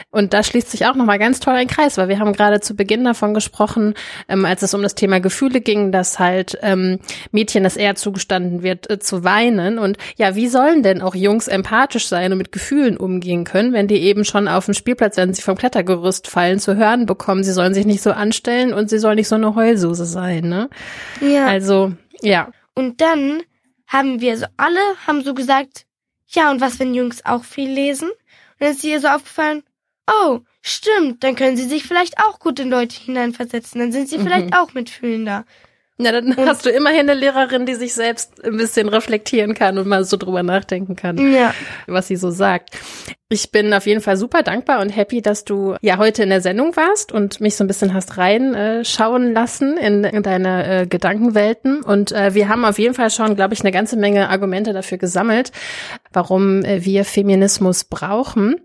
Und da schließt sich auch noch mal ganz toll ein Kreis, weil wir haben gerade zu Beginn davon gesprochen, ähm, als es um das Thema Gefühle ging, dass halt ähm, Mädchen es eher zugestanden wird, äh, zu weinen. Und ja, wie sollen denn auch Jungs empathisch sein und mit Gefühlen umgehen können, wenn die eben schon auf dem Spielplatz, wenn sie vom Klettergerüst fallen, zu hören bekommen, sie sollen sich nicht so anstellen und sie sollen nicht so eine Heulsuse sein, ne? Ja. Also, ja. Und dann haben wir so alle haben so gesagt, ja, und was, wenn Jungs auch viel lesen? Und dann ist ihr so aufgefallen, oh, stimmt, dann können sie sich vielleicht auch gut in Leute hineinversetzen, dann sind sie vielleicht auch mitfühlender. Na, dann hast du immerhin eine Lehrerin, die sich selbst ein bisschen reflektieren kann und mal so drüber nachdenken kann, Ja. was sie so sagt. Ich bin auf jeden Fall super dankbar und happy, dass du ja heute in der Sendung warst und mich so ein bisschen hast reinschauen lassen in, in deine äh, Gedankenwelten. Und äh, wir haben auf jeden Fall schon, glaube ich, eine ganze Menge Argumente dafür gesammelt, warum äh, wir Feminismus brauchen.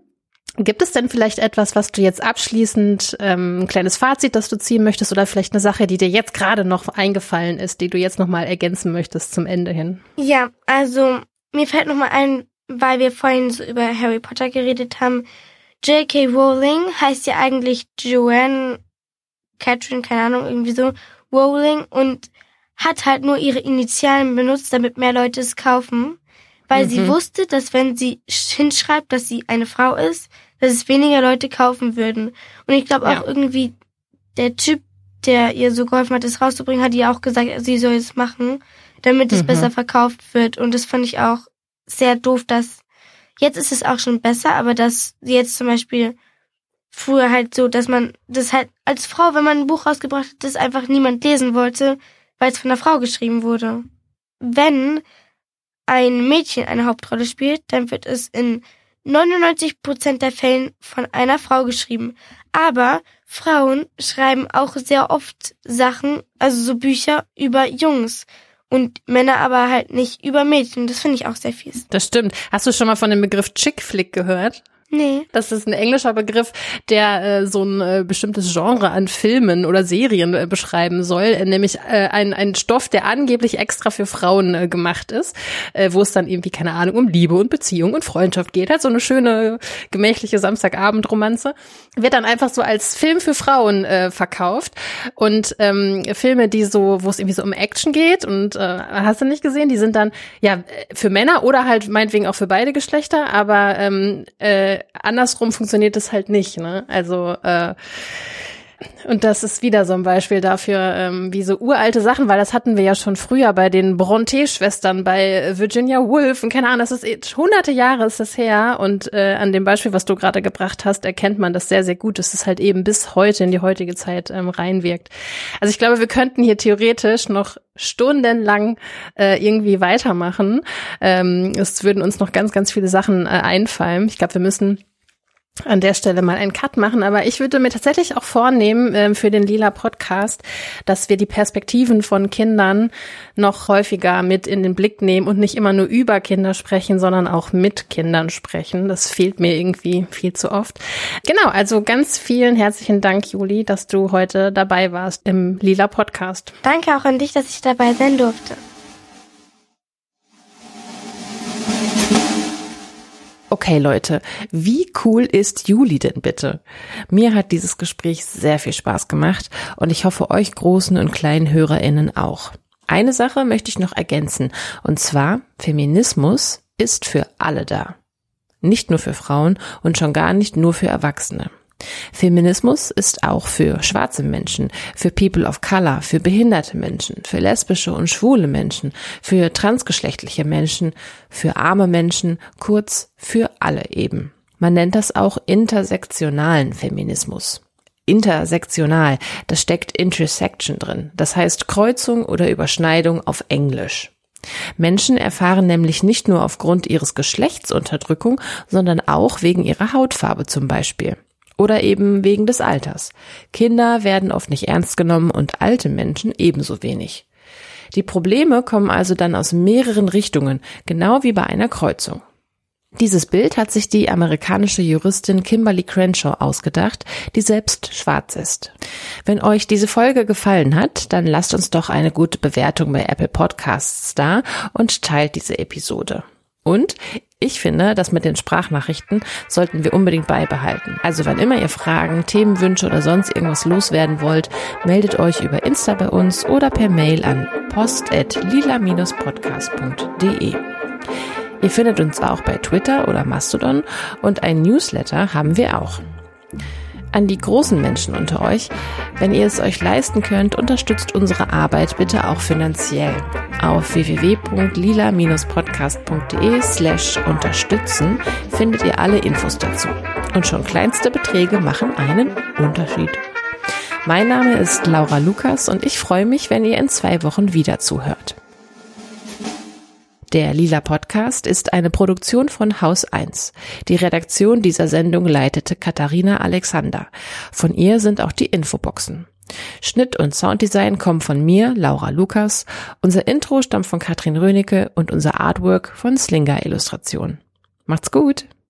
Gibt es denn vielleicht etwas, was du jetzt abschließend, ähm, ein kleines Fazit, das du ziehen möchtest, oder vielleicht eine Sache, die dir jetzt gerade noch eingefallen ist, die du jetzt noch mal ergänzen möchtest zum Ende hin? Ja, also mir fällt noch mal ein, weil wir vorhin so über Harry Potter geredet haben. J.K. Rowling heißt ja eigentlich Joanne Catherine, keine Ahnung, irgendwie so, Rowling und hat halt nur ihre Initialen benutzt, damit mehr Leute es kaufen, weil sie Mhm. wusste, dass wenn sie hinschreibt, dass sie eine Frau ist, dass es weniger Leute kaufen würden. Und ich glaube Ja. auch irgendwie der Typ, der ihr so geholfen hat, es rauszubringen, hat ihr auch gesagt, sie soll es machen, damit es Mhm. besser verkauft wird. Und das fand ich auch sehr doof, dass jetzt ist es auch schon besser, aber dass jetzt zum Beispiel früher halt so, dass man das halt als Frau, wenn man ein Buch rausgebracht hat, das einfach niemand lesen wollte, weil es von einer Frau geschrieben wurde. Wenn ein Mädchen eine Hauptrolle spielt, dann wird es in 99% der Fällen von einer Frau geschrieben. Aber Frauen schreiben auch sehr oft Sachen, also so Bücher über Jungs. Und Männer aber halt nicht über Mädchen. Das finde ich auch sehr fies. Das stimmt. Hast du schon mal von dem Begriff Chick Flick gehört? Nee. Das ist ein englischer Begriff, der äh, so ein äh, bestimmtes Genre an Filmen oder Serien äh, beschreiben soll, äh, nämlich äh, ein, ein Stoff, der angeblich extra für Frauen äh, gemacht ist, äh, wo es dann irgendwie, keine Ahnung, um Liebe und Beziehung und Freundschaft geht. Halt so eine schöne, gemächliche Samstagabendromanze. Wird dann einfach so als Film für Frauen äh, verkauft. Und ähm, Filme, die so, wo es irgendwie so um Action geht und äh, hast du nicht gesehen, die sind dann ja für Männer oder halt meinetwegen auch für beide Geschlechter, aber ähm, äh, andersrum funktioniert es halt nicht. Ne? Also äh, Und das ist wieder so ein Beispiel dafür, ähm, wie so uralte Sachen, weil das hatten wir ja schon früher bei den Bronte-Schwestern, bei Virginia Woolf und keine Ahnung, das ist eh, hunderte Jahre ist das her. Und äh, an dem Beispiel, was du gerade gebracht hast, erkennt man das sehr, sehr gut, dass es halt eben bis heute in die heutige Zeit ähm, reinwirkt. Also ich glaube, wir könnten hier theoretisch noch stundenlang äh, irgendwie weitermachen. Ähm, es würden uns noch ganz, ganz viele Sachen äh, einfallen. Ich glaube, wir müssen an der Stelle mal einen Cut machen, aber ich würde mir tatsächlich auch vornehmen äh, für den Lila Podcast, dass wir die Perspektiven von Kindern noch häufiger mit in den Blick nehmen und nicht immer nur über Kinder sprechen, sondern auch mit Kindern sprechen. Das fehlt mir irgendwie viel zu oft. Genau, also ganz vielen herzlichen Dank, Juli, dass du heute dabei warst im Lila Podcast. Danke auch an dich, dass ich dabei sein durfte. Okay, Leute, wie cool ist Juli denn bitte? Mir hat dieses Gespräch sehr viel Spaß gemacht und ich hoffe euch großen und kleinen HörerInnen auch. Eine Sache möchte ich noch ergänzen und zwar Feminismus ist für alle da. Nicht nur für Frauen und schon gar nicht nur für Erwachsene. Feminismus ist auch für schwarze Menschen, für People of Color, für behinderte Menschen, für lesbische und schwule Menschen, für transgeschlechtliche Menschen, für arme Menschen, kurz für alle eben. Man nennt das auch intersektionalen Feminismus. Intersektional, das steckt Intersection drin, das heißt Kreuzung oder Überschneidung auf Englisch. Menschen erfahren nämlich nicht nur aufgrund ihres Geschlechts Unterdrückung, sondern auch wegen ihrer Hautfarbe zum Beispiel. Oder eben wegen des Alters. Kinder werden oft nicht ernst genommen und alte Menschen ebenso wenig. Die Probleme kommen also dann aus mehreren Richtungen, genau wie bei einer Kreuzung. Dieses Bild hat sich die amerikanische Juristin Kimberly Crenshaw ausgedacht, die selbst schwarz ist. Wenn euch diese Folge gefallen hat, dann lasst uns doch eine gute Bewertung bei Apple Podcasts da und teilt diese Episode. Und ich finde, das mit den Sprachnachrichten sollten wir unbedingt beibehalten. Also wann immer ihr Fragen, Themenwünsche oder sonst irgendwas loswerden wollt, meldet euch über Insta bei uns oder per Mail an post.lila-podcast.de. Ihr findet uns auch bei Twitter oder Mastodon und ein Newsletter haben wir auch. An die großen Menschen unter euch, wenn ihr es euch leisten könnt, unterstützt unsere Arbeit bitte auch finanziell. Auf www.lila-podcast.de slash unterstützen findet ihr alle Infos dazu. Und schon kleinste Beträge machen einen Unterschied. Mein Name ist Laura Lukas und ich freue mich, wenn ihr in zwei Wochen wieder zuhört. Der Lila Podcast ist eine Produktion von Haus 1. Die Redaktion dieser Sendung leitete Katharina Alexander. Von ihr sind auch die Infoboxen. Schnitt und Sounddesign kommen von mir, Laura Lukas. Unser Intro stammt von Katrin Rönecke und unser Artwork von Slinger Illustration. Macht's gut!